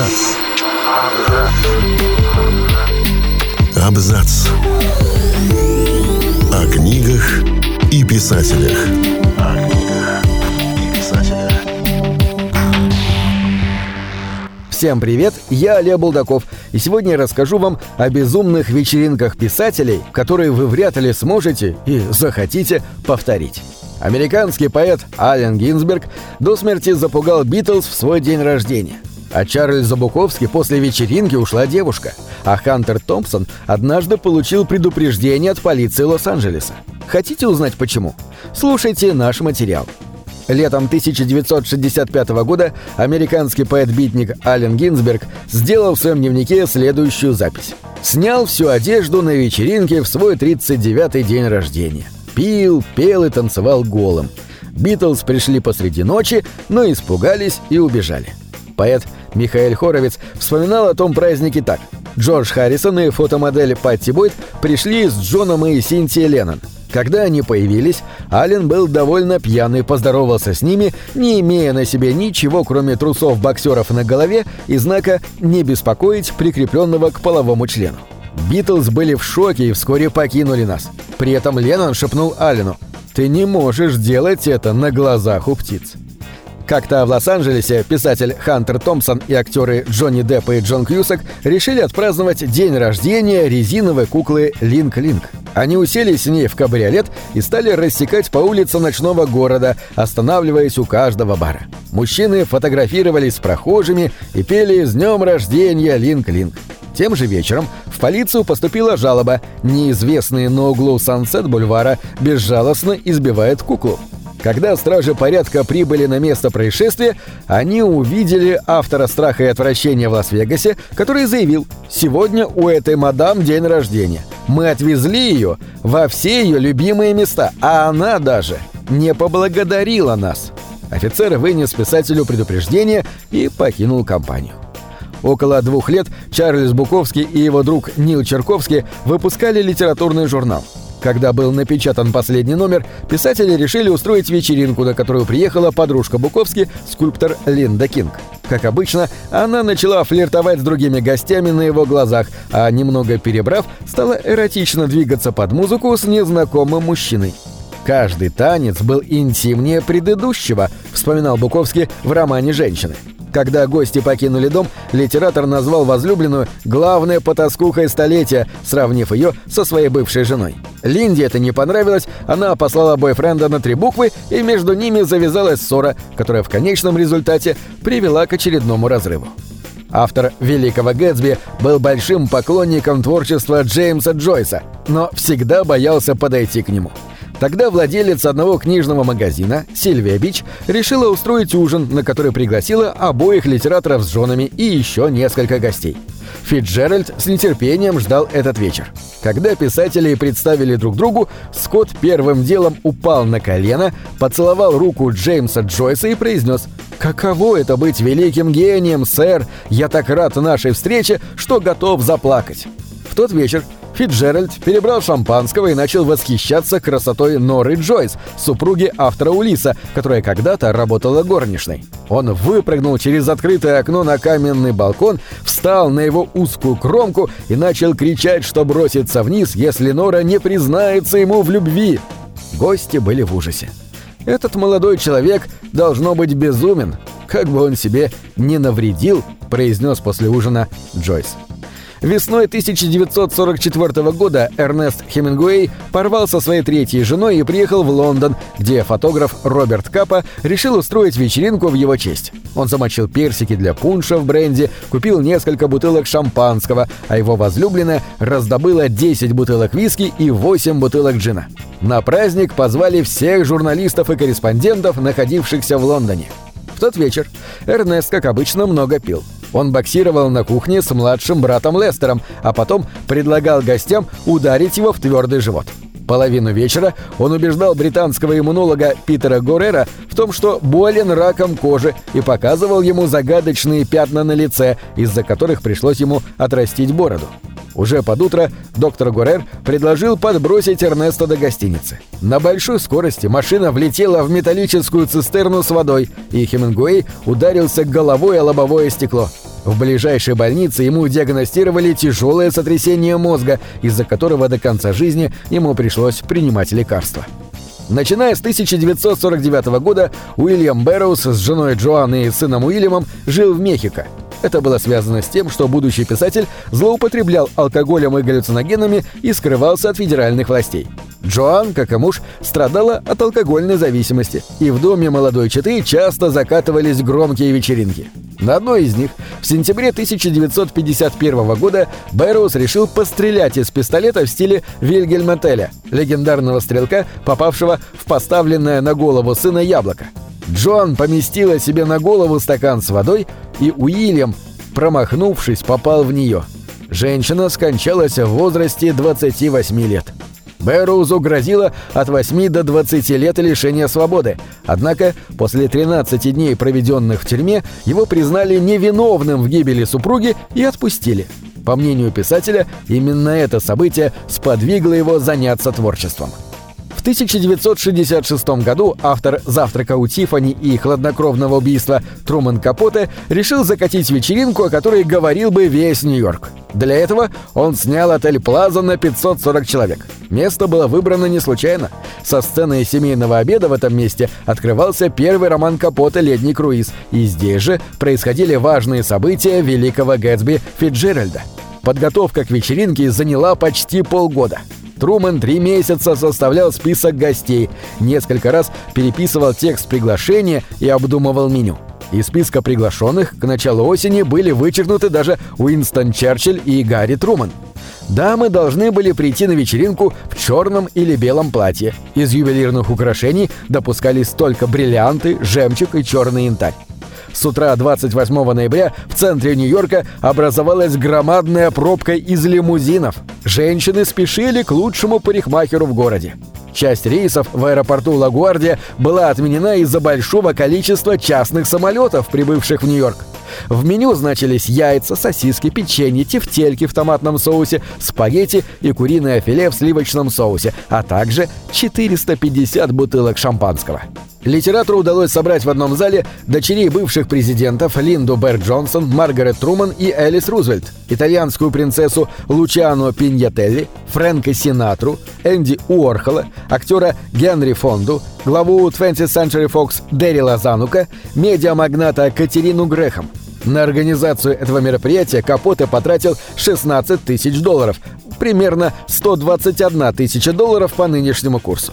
Абзац. Абзац. О книгах и писателях. О книгах и писателях. Всем привет, я Олег Булдаков, и сегодня я расскажу вам о безумных вечеринках писателей, которые вы вряд ли сможете и захотите повторить. Американский поэт Ален Гинзберг до смерти запугал Битлз в свой день рождения. А Чарльза Буковски после вечеринки ушла девушка, а Хантер Томпсон однажды получил предупреждение от полиции Лос-Анджелеса. Хотите узнать почему? Слушайте наш материал. Летом 1965 года американский поэт-битник Ален Гинзберг сделал в своем дневнике следующую запись. Снял всю одежду на вечеринке в свой 39-й день рождения. Пил, пел и танцевал голым. Битлз пришли посреди ночи, но испугались и убежали. Поэт Михаил Хоровец вспоминал о том празднике так. Джордж Харрисон и фотомодель Патти Бойт пришли с Джоном и Синтией Леннон. Когда они появились, Аллен был довольно пьяный, поздоровался с ними, не имея на себе ничего, кроме трусов боксеров на голове и знака «не беспокоить», прикрепленного к половому члену. Битлз были в шоке и вскоре покинули нас. При этом Леннон шепнул Аллену «Ты не можешь делать это на глазах у птиц». Как-то в Лос-Анджелесе писатель Хантер Томпсон и актеры Джонни Депп и Джон Кьюсак решили отпраздновать день рождения резиновой куклы Линк Линк. Они уселись с ней в кабриолет и стали рассекать по улицам ночного города, останавливаясь у каждого бара. Мужчины фотографировались с прохожими и пели «С днем рождения, Линк Линк». Тем же вечером в полицию поступила жалоба. Неизвестный на углу Сансет-бульвара безжалостно избивает куклу. Когда стражи порядка прибыли на место происшествия, они увидели автора страха и отвращения в Лас-Вегасе, который заявил «Сегодня у этой мадам день рождения. Мы отвезли ее во все ее любимые места, а она даже не поблагодарила нас». Офицер вынес писателю предупреждение и покинул компанию. Около двух лет Чарльз Буковский и его друг Нил Черковский выпускали литературный журнал. Когда был напечатан последний номер, писатели решили устроить вечеринку, на которую приехала подружка Буковски, скульптор Линда Кинг. Как обычно, она начала флиртовать с другими гостями на его глазах, а немного перебрав, стала эротично двигаться под музыку с незнакомым мужчиной. «Каждый танец был интимнее предыдущего», — вспоминал Буковский в романе «Женщины». Когда гости покинули дом, литератор назвал возлюбленную главной потаскухой столетия, сравнив ее со своей бывшей женой. Линде это не понравилось, она послала бойфренда на три буквы, и между ними завязалась ссора, которая в конечном результате привела к очередному разрыву. Автор «Великого Гэтсби» был большим поклонником творчества Джеймса Джойса, но всегда боялся подойти к нему – Тогда владелец одного книжного магазина, Сильвия Бич, решила устроить ужин, на который пригласила обоих литераторов с женами и еще несколько гостей. Фитджеральд с нетерпением ждал этот вечер. Когда писатели представили друг другу, Скотт первым делом упал на колено, поцеловал руку Джеймса Джойса и произнес «Каково это быть великим гением, сэр? Я так рад нашей встрече, что готов заплакать». В тот вечер Фитджеральд перебрал шампанского и начал восхищаться красотой Норы Джойс, супруги автора Улиса, которая когда-то работала горничной. Он выпрыгнул через открытое окно на каменный балкон, встал на его узкую кромку и начал кричать, что бросится вниз, если Нора не признается ему в любви. Гости были в ужасе. Этот молодой человек должно быть безумен, как бы он себе не навредил, произнес после ужина Джойс. Весной 1944 года Эрнест Хемингуэй порвал со своей третьей женой и приехал в Лондон, где фотограф Роберт Капа решил устроить вечеринку в его честь. Он замочил персики для пунша в бренде, купил несколько бутылок шампанского, а его возлюбленная раздобыла 10 бутылок виски и 8 бутылок джина. На праздник позвали всех журналистов и корреспондентов, находившихся в Лондоне. В тот вечер Эрнест, как обычно, много пил. Он боксировал на кухне с младшим братом Лестером, а потом предлагал гостям ударить его в твердый живот. Половину вечера он убеждал британского иммунолога Питера Горера в том, что болен раком кожи и показывал ему загадочные пятна на лице, из-за которых пришлось ему отрастить бороду. Уже под утро доктор Горер предложил подбросить Эрнеста до гостиницы. На большой скорости машина влетела в металлическую цистерну с водой, и Хемингуэй ударился головой о лобовое стекло. В ближайшей больнице ему диагностировали тяжелое сотрясение мозга, из-за которого до конца жизни ему пришлось принимать лекарства. Начиная с 1949 года Уильям Бэрроуз с женой Джоанной и сыном Уильямом жил в Мехико. Это было связано с тем, что будущий писатель злоупотреблял алкоголем и галлюциногенами и скрывался от федеральных властей. Джоан, как и муж, страдала от алкогольной зависимости, и в доме молодой четы часто закатывались громкие вечеринки. На одной из них в сентябре 1951 года Бэрроуз решил пострелять из пистолета в стиле Вильгельма Теля, легендарного стрелка, попавшего в поставленное на голову сына яблоко. Джоан поместила себе на голову стакан с водой, и Уильям, промахнувшись, попал в нее. Женщина скончалась в возрасте 28 лет. Бэрроузу грозило от 8 до 20 лет лишения свободы, однако после 13 дней, проведенных в тюрьме, его признали невиновным в гибели супруги и отпустили. По мнению писателя, именно это событие сподвигло его заняться творчеством. В 1966 году автор «Завтрака у Тиффани» и «Хладнокровного убийства» Труман Капоте решил закатить вечеринку, о которой говорил бы весь Нью-Йорк. Для этого он снял отель «Плаза» на 540 человек. Место было выбрано не случайно. Со сцены семейного обеда в этом месте открывался первый роман Капота «Летний круиз», и здесь же происходили важные события великого Гэтсби Фитджеральда. Подготовка к вечеринке заняла почти полгода. Трумэн три месяца составлял список гостей, несколько раз переписывал текст приглашения и обдумывал меню. Из списка приглашенных к началу осени были вычеркнуты даже Уинстон Черчилль и Гарри Труман. Дамы должны были прийти на вечеринку в черном или белом платье. Из ювелирных украшений допускались только бриллианты, жемчуг и черный янтарь. С утра 28 ноября в центре Нью-Йорка образовалась громадная пробка из лимузинов. Женщины спешили к лучшему парикмахеру в городе. Часть рейсов в аэропорту Лагуардия была отменена из-за большого количества частных самолетов, прибывших в Нью-Йорк. В меню значились яйца, сосиски, печенье, тефтельки в томатном соусе, спагетти и куриное филе в сливочном соусе, а также 450 бутылок шампанского. Литератору удалось собрать в одном зале дочерей бывших президентов Линду Берр Джонсон, Маргарет Труман и Элис Рузвельт, итальянскую принцессу Лучано Пиньятелли, Фрэнка Синатру, Энди Уорхола, актера Генри Фонду, главу 20th Century Fox Дерри Лазанука, медиамагната Катерину Грехом. На организацию этого мероприятия Капоте потратил 16 тысяч долларов, примерно 121 тысяча долларов по нынешнему курсу.